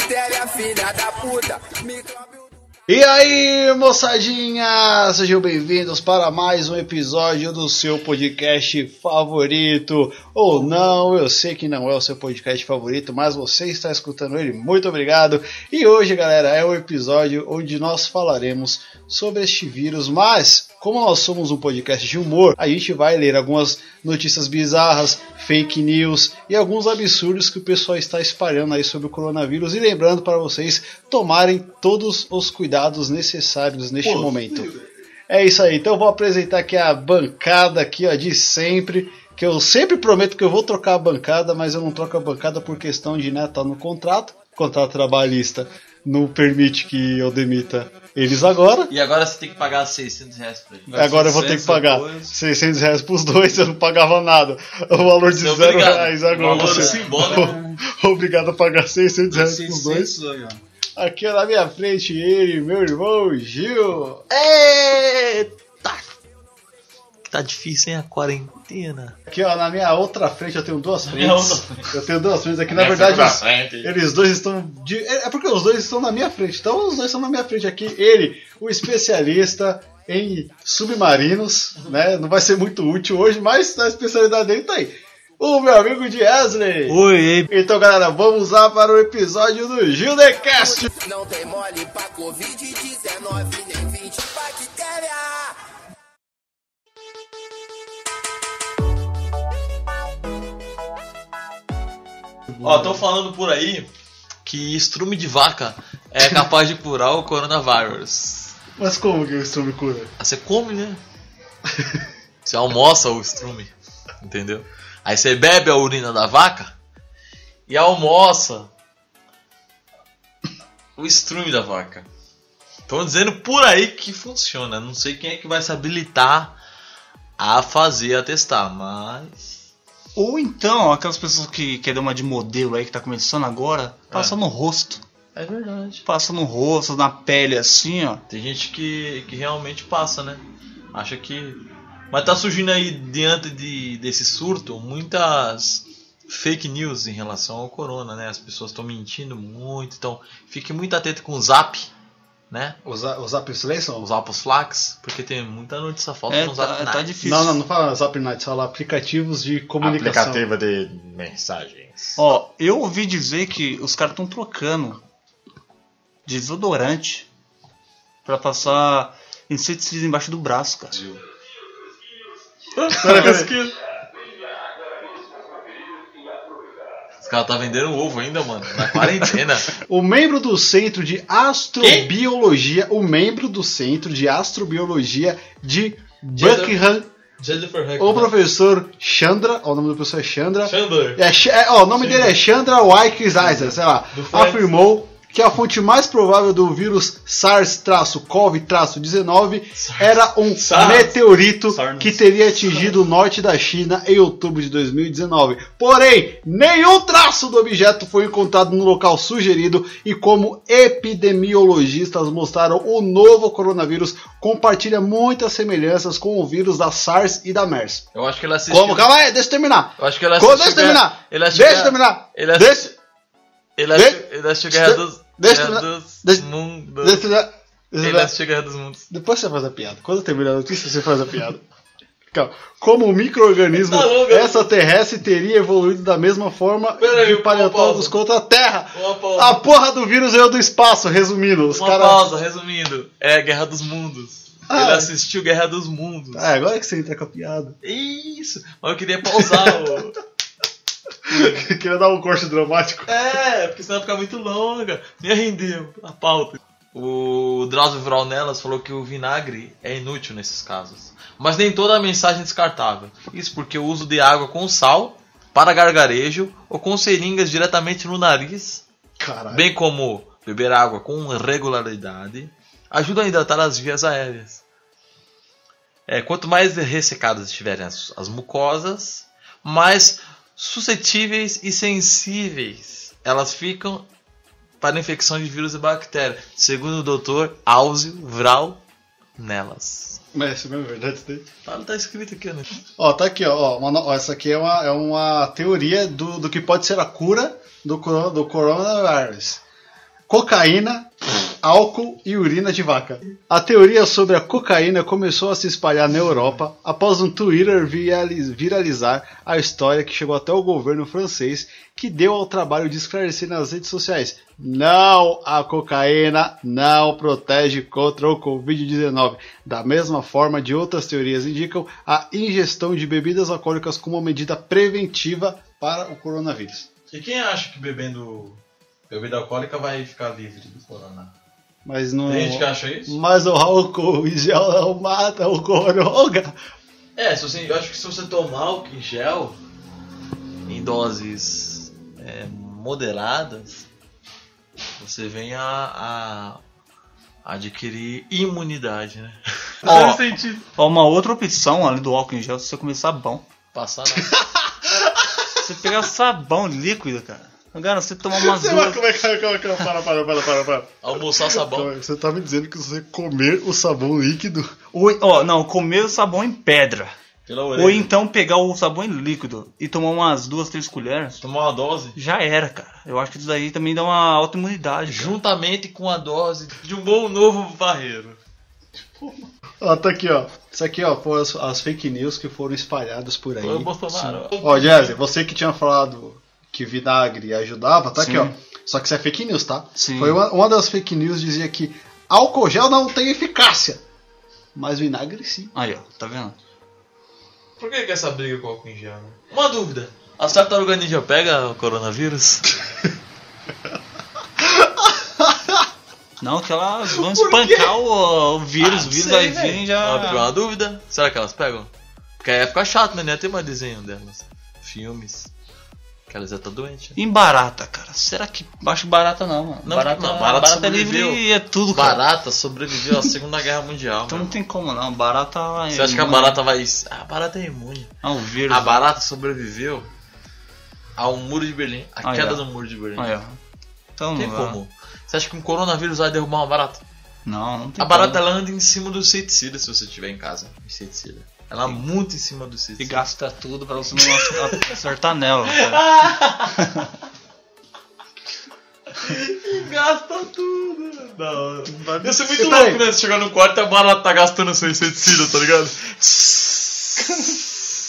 filha da puta. E aí, moçadinha! Sejam bem-vindos para mais um episódio do seu podcast favorito. Ou não, eu sei que não é o seu podcast favorito, mas você está escutando ele. Muito obrigado. E hoje, galera, é o episódio onde nós falaremos sobre este vírus, mas como nós somos um podcast de humor, a gente vai ler algumas notícias bizarras, fake news e alguns absurdos que o pessoal está espalhando aí sobre o coronavírus. E lembrando para vocês tomarem todos os cuidados necessários neste momento. É isso aí, então eu vou apresentar aqui a bancada aqui, ó, de sempre. Que eu sempre prometo que eu vou trocar a bancada, mas eu não troco a bancada por questão de, né, tá no contrato. Contrato trabalhista não permite que eu demita eles agora. E agora você tem que pagar 600 reais pra ele. Agora eu vou ter que 600 pagar depois. 600 reais pros dois, eu não pagava nada. O valor de é zero obrigado. reais agora. Valor Você simbólico. obrigado a pagar 600 reais pros dois. 600 aí, ó. Aqui na minha frente ele, meu irmão Gil. Eita! Tá difícil, hein, a quarentena. Aqui ó, na minha outra frente eu tenho duas minha frentes. Eu tenho duas frentes aqui, na verdade. os-. Eles dois estão. De... É porque os dois estão na minha frente. Então os dois estão na minha frente aqui. Ele, o especialista em submarinos, né? Não vai ser muito útil hoje, mas a especialidade dele tá aí. O meu amigo Wesley. Oi, Então, galera, vamos lá para o episódio do Gildecast. não tem mole pra Covid-19, nem 20 bactéria. Ó, estão falando por aí que estrume de vaca é capaz de curar o coronavírus. Mas como que o estrume cura? Aí Você come, né? Você almoça o estrume, entendeu? Aí você bebe a urina da vaca e almoça o estrume da vaca. Estão dizendo por aí que funciona. Não sei quem é que vai se habilitar a fazer, a testar, mas. Ou então, aquelas pessoas que querem uma de modelo aí que tá começando agora, passa no rosto. É verdade. Passa no rosto, na pele assim, ó. Tem gente que, que realmente passa, né? Acha que. Mas tá surgindo aí, diante de, desse surto, muitas fake news em relação ao corona, né? As pessoas estão mentindo muito, então fique muito atento com o zap, né? Os, os Zap Silencio? Os Apples Flax, porque tem muita notícia falsa É, no Zap tá, tá difícil. Não, não, não fala Zap Night, fala aplicativos de comunicação. de mensagens. Ó, eu ouvi dizer que os caras estão trocando desodorante pra passar inseticida embaixo do braço, cara. Os caras tá vendendo ovo ainda, mano. Na quarentena. O membro do Centro de Astrobiologia, o membro do Centro de Astrobiologia de Buckingham, o professor Chandra, ó, o nome do professor é Chandra, Chandler. é, é, ó, o nome dele é Chandra Weikizer, sei lá, afirmou que a fonte mais provável do vírus SARS-CoV-19 era um SARS. meteorito SARS. que teria atingido o norte da China em outubro de 2019. Porém, nenhum traço do objeto foi encontrado no local sugerido e como epidemiologistas mostraram, o novo coronavírus compartilha muitas semelhanças com o vírus da SARS e da MERS. Eu acho que ele assistiu. Como? Calma aí, deixa eu terminar. Eu acho que ele Quando assistiu. deixa eu terminar. Ele assistiu Deixa eu terminar. Ele assistiu, Deixa, ele assistiu, deixa- ele assistiu Guerra dos. Deixa terminar. dos Deixa- Mundos. deixa terminar. Ele Guerra dos Mundos. Depois você faz a piada. Quando terminar a notícia, você faz a piada. Calma. Como um microorganismo Tá eu- extraterrestre teria evoluído da mesma forma Pera aí, de uma paleontólogos pausa. contra a Terra. A porra do vírus veio do espaço, resumindo. Os Uma caras. pausa, resumindo. É Guerra dos Mundos. Ah. Ele assistiu Guerra dos Mundos. Ah, agora que você entra com a piada. Isso. Mas eu queria pausar o. Queria dar um corte dramático. É, porque senão ia ficar muito longa. Nem rendeu a pauta. O Drauzio Vraunelas falou que o vinagre é inútil nesses casos. Mas nem toda a mensagem é descartável. Isso porque o uso de água com sal para gargarejo ou com seringas diretamente no nariz, Caralho. bem como beber água com regularidade, ajuda a hidratar as vias aéreas. É, quanto mais ressecadas estiverem as, as mucosas, mais suscetíveis e sensíveis elas ficam para infecção de vírus e bactérias, segundo o Dr. Áuzio Vral nelas. Mas isso mesmo é verdade isso daí? Tá, tá escrito aqui, né? Ó, tá aqui, ó. uma ó, essa aqui é uma, é uma teoria do, do que pode ser a cura do, do coronavírus. cocaína, álcool e urina de vaca. A teoria sobre a cocaína começou a se espalhar na Europa após um Twitter viraliz- viralizar a história que chegou até o governo francês, que deu ao trabalho de esclarecer nas redes sociais. Não, a cocaína não protege contra o Covid-19. Da mesma forma, de outras teorias indicam a ingestão de bebidas alcoólicas como uma medida preventiva para o coronavírus. E quem acha que bebendo bebida alcoólica vai ficar livre do corona? Mas não. Tem gente que acha isso? Mas o álcool em gel não mata o coronga. É, se você, eu acho que se você tomar álcool em gel em doses é, moderadas, você vem a, a adquirir imunidade, né? Ó. Faz sentido. Ó, uma outra opção além do álcool em gel é você comer sabão. Passar na... Você pegar sabão líquido, cara. Cara, você tomar umas Você vai duas. comer, calma, calma, calma, para, para, para, para, para. almoçar sabão. Você tá me dizendo que você comer o sabão líquido. Ou, ó, não, comer o sabão em pedra. Pela orelha. Ou então pegar o sabão em líquido e tomar umas duas, três colheres. Tomar uma dose. Já era, cara. Eu acho que isso daí também dá uma autoimunidade. cara. Juntamente com a dose de um bom novo barreiro. Ó, tá aqui, ó. Isso aqui, ó, foram as, as fake news que foram espalhadas por aí. Foi o Bolsonaro. Ó, Jazzy, você que tinha falado que vinagre ajudava, tá aqui, Sim. ó. Só que isso é fake news, tá? Sim. Foi uma, uma das fake news dizia que álcool gel não tem eficácia. Mas vinagre sim. Aí, ó, tá vendo? Por que, que essa briga com o álcool em gel, né? Uma dúvida. As tartarugas ninja pega o coronavírus? Não, que elas vão espancar o, o vírus, Ah, o vírus sei, vai velho. vir e já. Uma, uma dúvida. Será que elas pegam? Porque aí ia ficar chato, né? Não ia ter mais desenho delas. Filmes. Que já estão doentes. né? Em barata, cara. Será que. Acho barata não, mano. Não, barata, não, barata barata é livre e é tudo, cara. Barata sobreviveu à Segunda Guerra Mundial. Então meu. não tem como não. Barata. é Você acha que a imune. barata vai. Ah, a barata é imune. Ah, o vírus. A barata sobreviveu ao muro de Berlim. A Ah, queda é. do muro de Berlim. Aí, ó. Então Tem não dá. como. Você acha que um coronavírus vai derrubar uma barata? Não, não tem A barata como. ela anda em cima do inseticida se você tiver em casa. Inseticida. Ela muito em cima do E inseticida. gasta tudo pra você não ac- acertar nela. Cara. Gasta tudo. Da hora. Ia ser muito E louco, né? Você chegar no quarto e a barata tá gastando seu inseticida, tá ligado?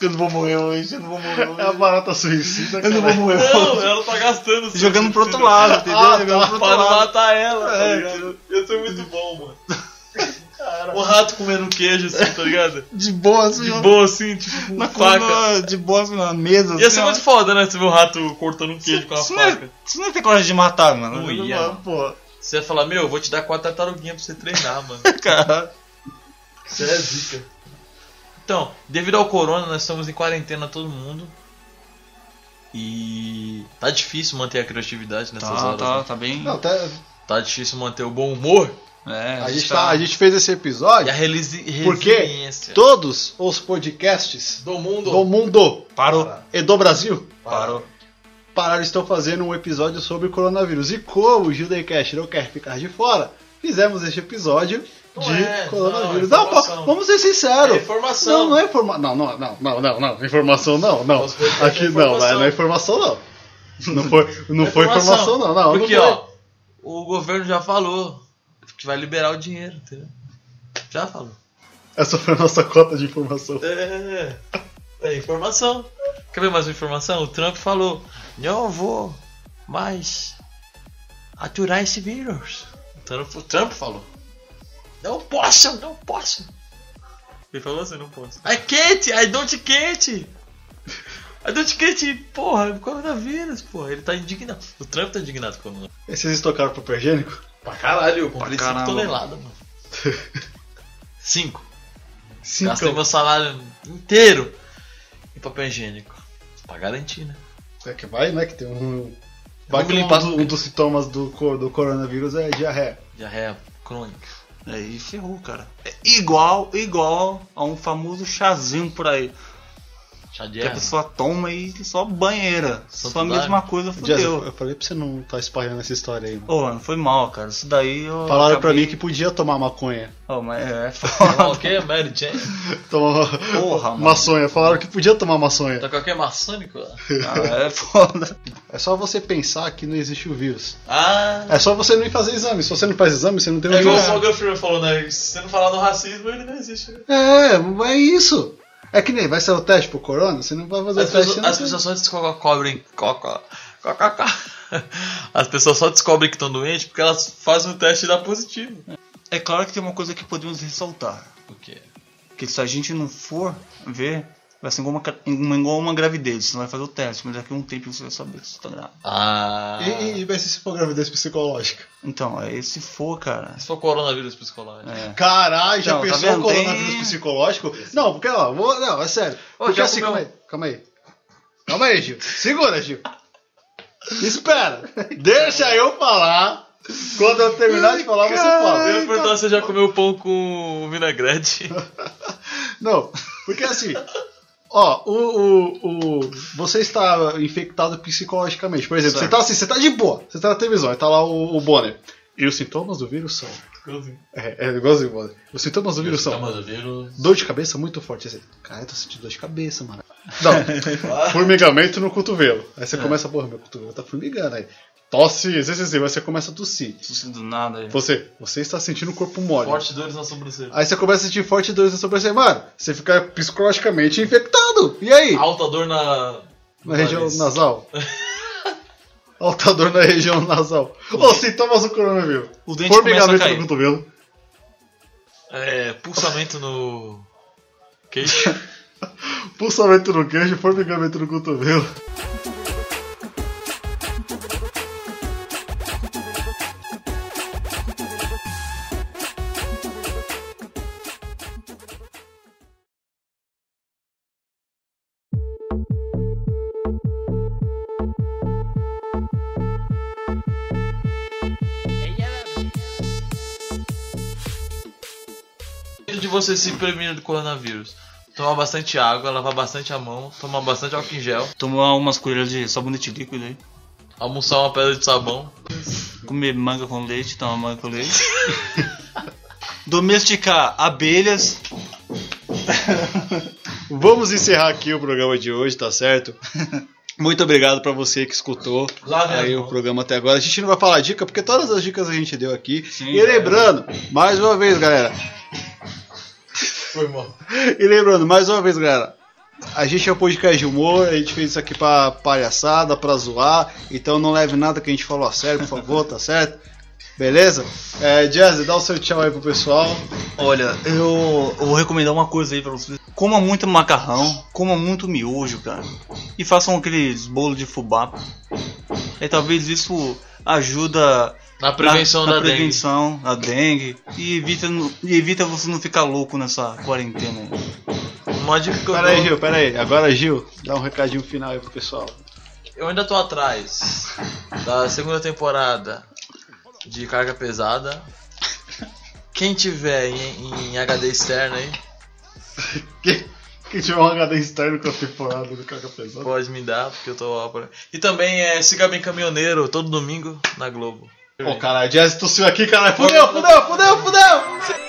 Eu não vou morrer hoje, eu não vou morrer É a barata suicida, Eu não vou cara. morrer Não, hoje. ela tá gastando. Jogando pro outro lado, entendeu? Ah, Jogando tá. pro Pra outro matar ela, tá É, ligado? Ia ser muito bom, mano. O rato comendo queijo assim, tá ligado? De boa, assim, De boa assim, tipo, Na faca. de boa assim, na mesa. Ia assim, ser ó. muito foda, né? Você ver o rato cortando um queijo com a é, faca. isso não ia ter coragem de matar, mano. Não ia, mano. Você ia falar, meu, eu vou te dar quatro tartaruguinhas pra você treinar, mano. cara. Você é zica. Então, devido ao corona, nós estamos em quarentena todo mundo. E tá difícil manter a criatividade nessas Tá, horas. tá, né? tá bem. Não, tá- Tá difícil manter o bom humor É, a, gente tá, a gente fez esse e episódio a relisi- porque todos os podcasts do mundo. do mundo Parou. e do Brasil Parou. pararam estão fazendo um episódio sobre coronavírus. E como o Judaycast não quer ficar de fora, fizemos este episódio Não de é, coronavírus. não, é Não, informação. vamos ser sinceros. É informação. Não, não é informação. Não, não, não, não, não, não. Informação não, não. Foi- Aqui é não, informação. não é informação não. Não foi, não É foi informação não, não. Porque, não foi. ó, o governo já falou que vai liberar o dinheiro, entendeu? Já falou. Essa foi a nossa cota de informação. É, é informação. Quer ver mais uma informação? O Trump falou: Não vou mais aturar esse vírus. O Trump, o Trump falou: Não posso, não posso. Ele falou assim: Não posso. I can't, I don't can't. I don't can't, porra, coronavírus, porra. Ele tá indignado. O Trump tá indignado com o coronavírus. E vocês estocaram papel higiênico? Pra caralho, eu comprei 5 caramba. toneladas, mano. 5. Cinco. Gastei meu salário inteiro em papel higiênico. Pra garantir, né? É que vai, né? Que tem um. Vai que limpar um, tudo. um dos sintomas do, do coronavírus é diarreia. Diarreia crônica. Aí ferrou, cara. É igual, igual a um famoso chazinho por aí. Chá de Que a pessoa toma e só banheira. Santo Só a mesma coisa, eu, fudeu. eu falei pra você não tá espalhando essa história aí, mano. Ô, mano, foi mal, cara. Isso daí eu. Falaram pra acabei- mim que podia tomar maconha. Ô, mas é Ah, foda. o quê? Mary Jane? Tomar Porra, mano. maçonha. Falaram que podia tomar maçonha. Tá qualquer maçônico? Ah, é foda. É só você pensar que não existe o vírus. Ah. É só você não ir fazer exame. Se você não faz exame, você não tem o É igual o vírus. Morgan Freeman falou, né? Se você não falar do racismo, ele não existe. É, é isso. É que nem vai ser o teste pro corona, você não vai fazer As o teste. pessoas, as pessoas só descobrem. coca- coca- As pessoas só descobrem que estão doentes porque elas fazem o teste e dá positivo. É claro que tem uma coisa que podemos ressaltar. O quê? Que se a gente não for ver, vai ser igual uma, igual uma gravidez. Você não vai fazer o teste, mas daqui a um tempo você vai saber se você tá grávida. Ah. E, e vai ser se for gravidez psicológica. Então, aí se for, cara. Se for coronavírus psicológico. É. Caralho, já Não, tá pensou vendo? o coronavírus Tem- psicológico? Não, porque ó, vou, não, é sério. Ô, Porque já assim, comeu- calma aí, calma aí. Calma aí, Gil. Segura, Gil. Espera. Deixa eu falar. Quando eu terminar de falar, você Eu fala. ia perguntar se você já comeu pão com vinagrete. Não, porque assim, ó, o, o, o, você está infectado psicologicamente. Por exemplo, você Certo. tá assim, você tá de boa, você tá na televisão, aí tá lá o, o Bonner. E os sintomas do vírus são. É, é igualzinho Bonner. Os sintomas do vírus são. do vírus. Dor de cabeça muito forte. Cara, eu tô sentindo dor de cabeça, mano. Não, formigamento no cotovelo. Aí você começa, porra, meu cotovelo tá formigando. Aí tosse, aí você começa a tossir. Isso do nada aí. Você, você está sentindo o corpo mole. Forte dores na sobrancelha. Aí você começa a sentir forte dores na sobrancelha. Mano, você fica psicologicamente infectado. E aí? Alta dor na. Na região nariz. nasal. Alta dor na região nasal. Ô, sintomas do coronavírus. O dente Formigamento no cotovelo. É. Pulsamento no. Queixo. Pulsamento no queijo, formigamento no cotovelo. De você se prevenir do coronavírus. Tomar bastante água, lavar bastante a mão, tomar bastante álcool em gel, Tomar umas colheres de sabonete líquido aí. almoçar uma pedra de sabão. Comer manga com leite, tomar manga com leite. Domesticar abelhas. Vamos encerrar aqui o programa de hoje, tá certo? Muito obrigado pra você que escutou as aí o programa até agora. A gente não vai falar dica, porque todas as dicas a gente deu aqui. Sim, e já lembrando, mais uma vez, galera. Foi mal. E lembrando, mais uma vez, galera. A gente é um podcast de humor, a gente fez isso aqui pra palhaçada, pra zoar. Então não leve nada que a gente falou a sério, por favor, tá certo? Beleza? É, Jazzy, dá o seu tchau aí pro pessoal. Olha, eu, eu vou recomendar uma coisa aí pra vocês. Coma muito macarrão, coma muito miojo, cara. E façam aqueles bolos de fubá. E talvez isso ajuda Na prevenção na, da na prevenção da dengue. E evita, e evita você não ficar louco nessa quarentena aí. dengue. Uma dica que eu Pera aí, Gil, pera aí. Agora, Gil, dá um recadinho final aí pro pessoal. Eu ainda tô atrás da segunda temporada de carga pesada. Quem tiver em, em HD externo aí, Quem, tiver um HD externo com a temporada do Caga Pesado. pode me dar, porque eu tô. E também é Siga Bem Caminhoneiro, todo domingo na Globo. Pô, caralho, Jazzy tossiu aqui, caralho. Fudeu, fudeu, fudeu, fudeu!